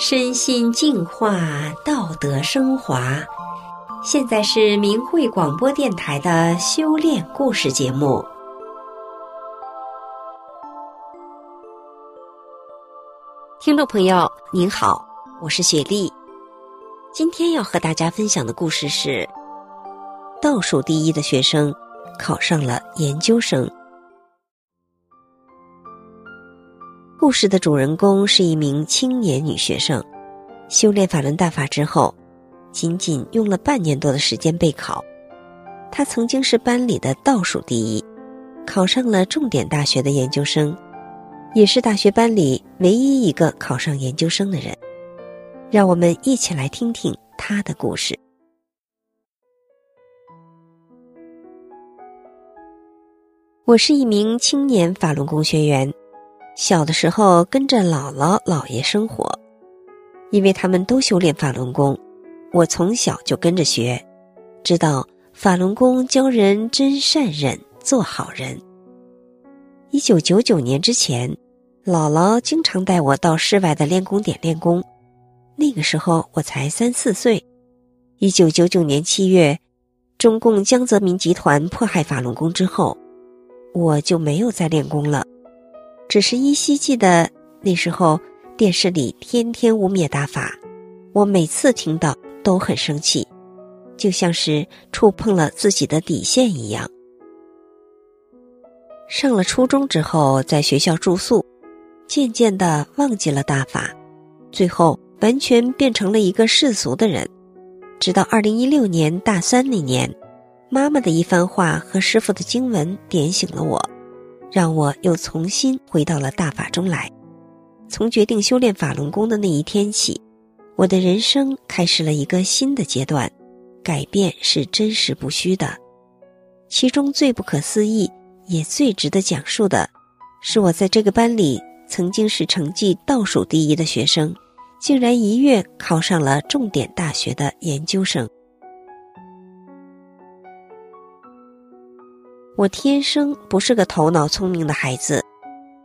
身心净化，道德升华。现在是明慧广播电台的修炼故事节目。听众朋友，您好，我是雪莉。今天要和大家分享的故事是：倒数第一的学生考上了研究生。故事的主人公是一名青年女学生，修炼法轮大法之后，仅仅用了半年多的时间备考。她曾经是班里的倒数第一，考上了重点大学的研究生，也是大学班里唯一一个考上研究生的人。让我们一起来听听她的故事。我是一名青年法轮功学员。小的时候跟着姥姥姥爷生活，因为他们都修炼法轮功，我从小就跟着学，知道法轮功教人真善忍，做好人。一九九九年之前，姥姥经常带我到室外的练功点练功，那个时候我才三四岁。一九九九年七月，中共江泽民集团迫害法轮功之后，我就没有再练功了。只是依稀记得那时候电视里天天污蔑大法，我每次听到都很生气，就像是触碰了自己的底线一样。上了初中之后，在学校住宿，渐渐的忘记了大法，最后完全变成了一个世俗的人。直到二零一六年大三那年，妈妈的一番话和师傅的经文点醒了我。让我又重新回到了大法中来。从决定修炼法轮功的那一天起，我的人生开始了一个新的阶段。改变是真实不虚的。其中最不可思议，也最值得讲述的，是我在这个班里曾经是成绩倒数第一的学生，竟然一跃考上了重点大学的研究生。我天生不是个头脑聪明的孩子，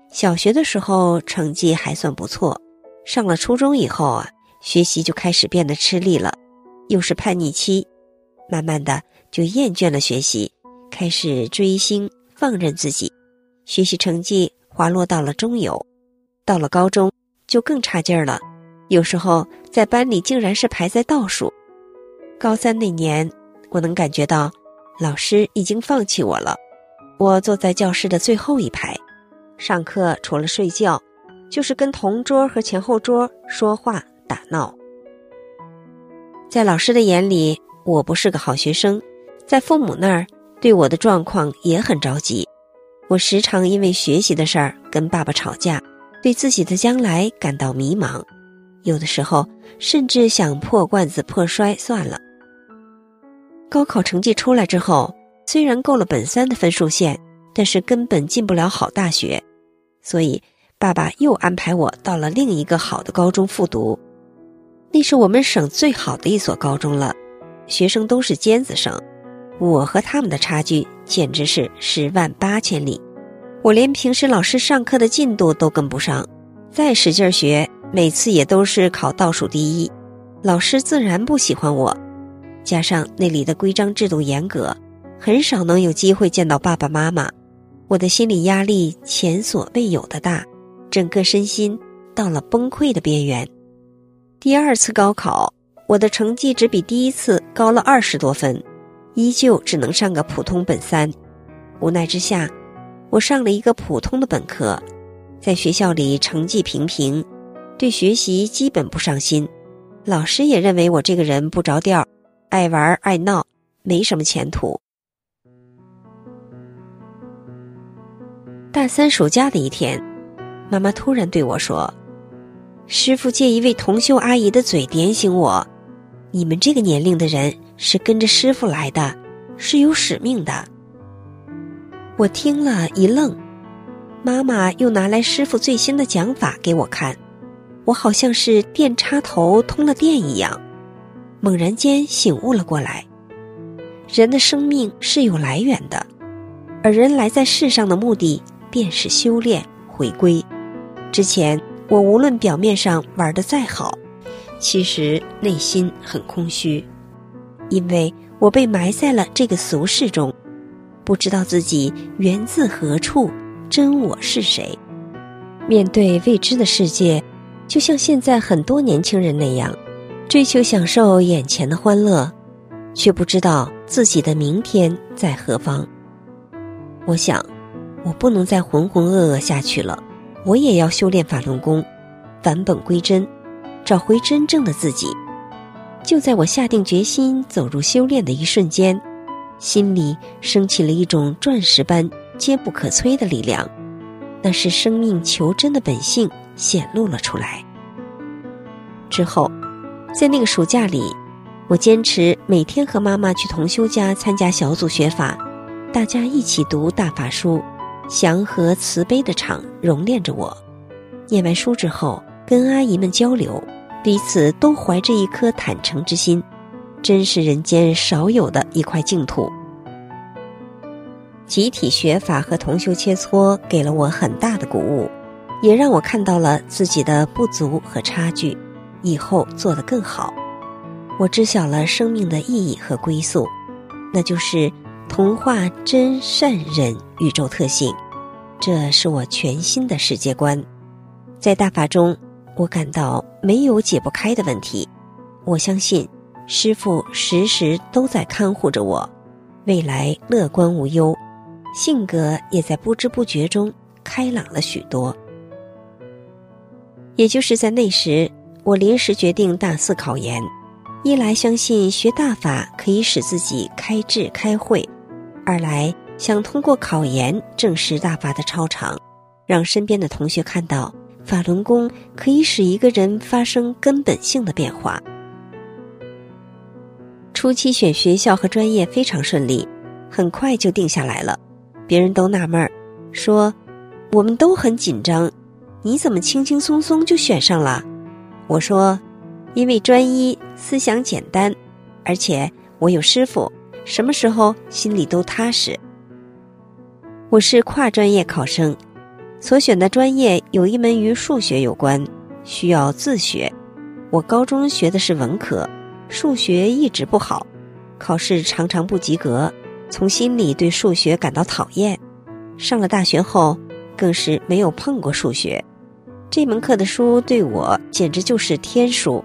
小学的时候成绩还算不错，上了初中以后啊，学习就开始变得吃力了，又是叛逆期，慢慢的就厌倦了学习，开始追星，放任自己，学习成绩滑落到了中游，到了高中就更差劲儿了，有时候在班里竟然是排在倒数。高三那年，我能感觉到老师已经放弃我了。我坐在教室的最后一排，上课除了睡觉，就是跟同桌和前后桌说话打闹。在老师的眼里，我不是个好学生；在父母那儿，对我的状况也很着急。我时常因为学习的事儿跟爸爸吵架，对自己的将来感到迷茫，有的时候甚至想破罐子破摔算了。高考成绩出来之后。虽然够了本三的分数线，但是根本进不了好大学，所以爸爸又安排我到了另一个好的高中复读。那是我们省最好的一所高中了，学生都是尖子生，我和他们的差距简直是十万八千里。我连平时老师上课的进度都跟不上，再使劲学，每次也都是考倒数第一，老师自然不喜欢我。加上那里的规章制度严格。很少能有机会见到爸爸妈妈，我的心理压力前所未有的大，整个身心到了崩溃的边缘。第二次高考，我的成绩只比第一次高了二十多分，依旧只能上个普通本三。无奈之下，我上了一个普通的本科，在学校里成绩平平，对学习基本不上心，老师也认为我这个人不着调，爱玩爱闹，没什么前途。大三暑假的一天，妈妈突然对我说：“师傅借一位同修阿姨的嘴点醒我，你们这个年龄的人是跟着师傅来的，是有使命的。”我听了一愣，妈妈又拿来师傅最新的讲法给我看，我好像是电插头通了电一样，猛然间醒悟了过来。人的生命是有来源的，而人来在世上的目的。便是修炼回归。之前我无论表面上玩的再好，其实内心很空虚，因为我被埋在了这个俗世中，不知道自己源自何处，真我是谁。面对未知的世界，就像现在很多年轻人那样，追求享受眼前的欢乐，却不知道自己的明天在何方。我想，我不能再浑浑噩噩下去了，我也要修炼法轮功，返本归真。找回真正的自己。就在我下定决心走入修炼的一瞬间，心里升起了一种钻石般坚不可摧的力量，那是生命求真的本性显露了出来。之后，在那个暑假里，我坚持每天和妈妈去同修家参加小组学法，大家一起读大法书，祥和慈悲的场熔炼着我。念完书之后，跟阿姨们交流。彼此都怀着一颗坦诚之心，真是人间少有的一块净土。集体学法和同修切磋给了我很大的鼓舞，也让我看到了自己的不足和差距，以后做得更好。我知晓了生命的意义和归宿，那就是同化真善忍宇宙特性，这是我全新的世界观。在大法中。我感到没有解不开的问题，我相信师傅时时都在看护着我，未来乐观无忧，性格也在不知不觉中开朗了许多。也就是在那时，我临时决定大肆考研，一来相信学大法可以使自己开智开慧，二来想通过考研证实大法的超常，让身边的同学看到。法轮功可以使一个人发生根本性的变化。初期选学校和专业非常顺利，很快就定下来了。别人都纳闷儿，说：“我们都很紧张，你怎么轻轻松松就选上了？”我说：“因为专一，思想简单，而且我有师傅，什么时候心里都踏实。”我是跨专业考生。所选的专业有一门与数学有关，需要自学。我高中学的是文科，数学一直不好，考试常常不及格，从心里对数学感到讨厌。上了大学后，更是没有碰过数学，这门课的书对我简直就是天书。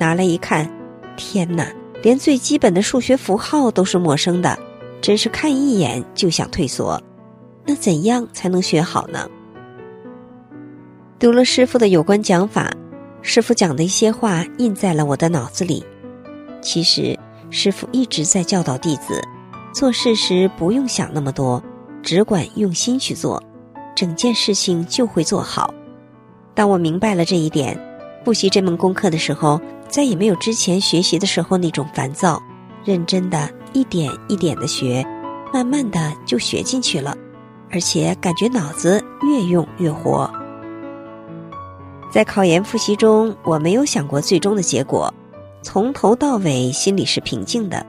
拿来一看，天哪，连最基本的数学符号都是陌生的，真是看一眼就想退缩。那怎样才能学好呢？读了师傅的有关讲法，师傅讲的一些话印在了我的脑子里。其实，师傅一直在教导弟子，做事时不用想那么多，只管用心去做，整件事情就会做好。当我明白了这一点，复习这门功课的时候，再也没有之前学习的时候那种烦躁，认真的一点一点的学，慢慢的就学进去了，而且感觉脑子越用越活。在考研复习中，我没有想过最终的结果，从头到尾心里是平静的，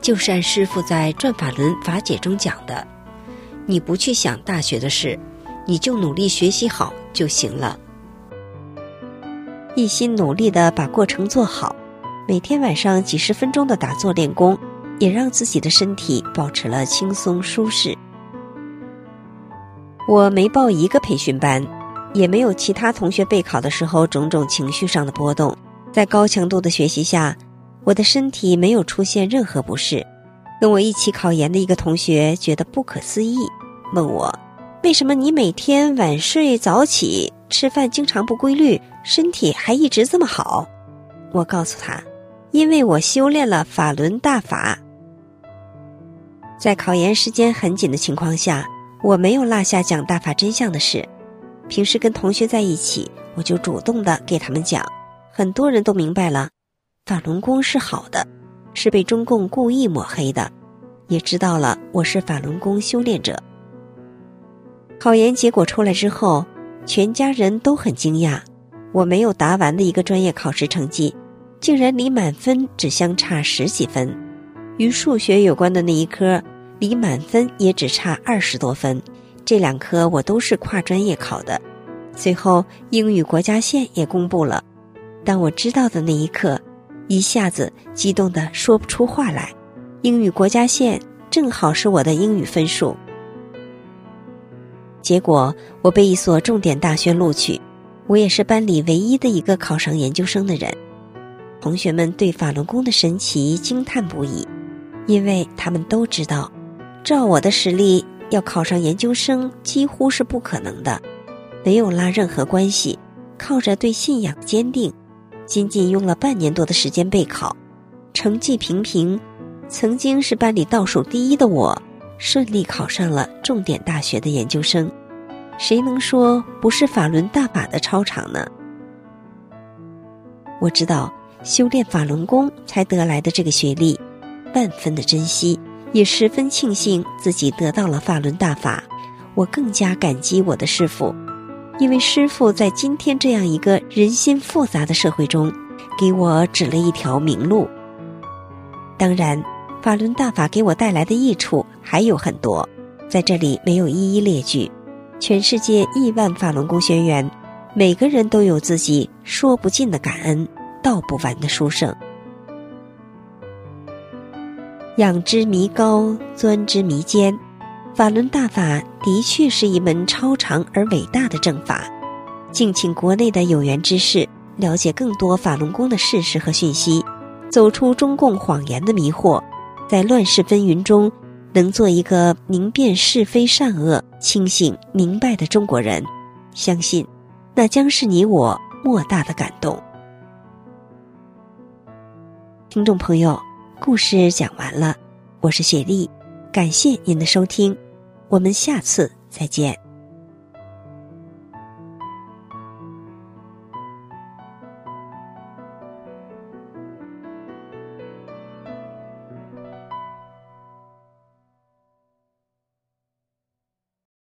就是按师傅在《转法轮法解》中讲的：“你不去想大学的事，你就努力学习好就行了。”一心努力的把过程做好，每天晚上几十分钟的打坐练功，也让自己的身体保持了轻松舒适。我没报一个培训班。也没有其他同学备考的时候种种情绪上的波动，在高强度的学习下，我的身体没有出现任何不适。跟我一起考研的一个同学觉得不可思议，问我：“为什么你每天晚睡早起，吃饭经常不规律，身体还一直这么好？”我告诉他：“因为我修炼了法轮大法。”在考研时间很紧的情况下，我没有落下讲大法真相的事。平时跟同学在一起，我就主动的给他们讲，很多人都明白了，法轮功是好的，是被中共故意抹黑的，也知道了我是法轮功修炼者。考研结果出来之后，全家人都很惊讶，我没有答完的一个专业考试成绩，竟然离满分只相差十几分，与数学有关的那一科，离满分也只差二十多分。这两科我都是跨专业考的，最后英语国家线也公布了，当我知道的那一刻，一下子激动的说不出话来。英语国家线正好是我的英语分数。结果我被一所重点大学录取，我也是班里唯一的一个考上研究生的人。同学们对法轮功的神奇惊叹不已，因为他们都知道，照我的实力要考上研究生几乎是不可能的，没有拉任何关系，靠着对信仰坚定，仅仅用了半年多的时间备考，成绩平平，曾经是班里倒数第一的我，顺利考上了重点大学的研究生，谁能说不是法轮大法的超常呢？我知道。修炼法轮功才得来的这个学历，万分的珍惜，也十分庆幸自己得到了法轮大法。我更加感激我的师傅，因为师傅在今天这样一个人心复杂的社会中，给我指了一条明路。当然，法轮大法给我带来的益处还有很多，在这里没有一一列举。全世界亿万法轮功学员，每个人都有自己说不尽的感恩。道不完的书圣，仰之弥高，钻之弥坚。法轮大法的确是一门超长而伟大的正法。敬请国内的有缘之士了解更多法轮功的事实和讯息，走出中共谎言的迷惑，在乱世纷纭中能做一个明辨是非善恶、清醒明白的中国人。相信，那将是你我莫大的感动。听众朋友，故事讲完了，我是雪莉，感谢您的收听，我们下次再见。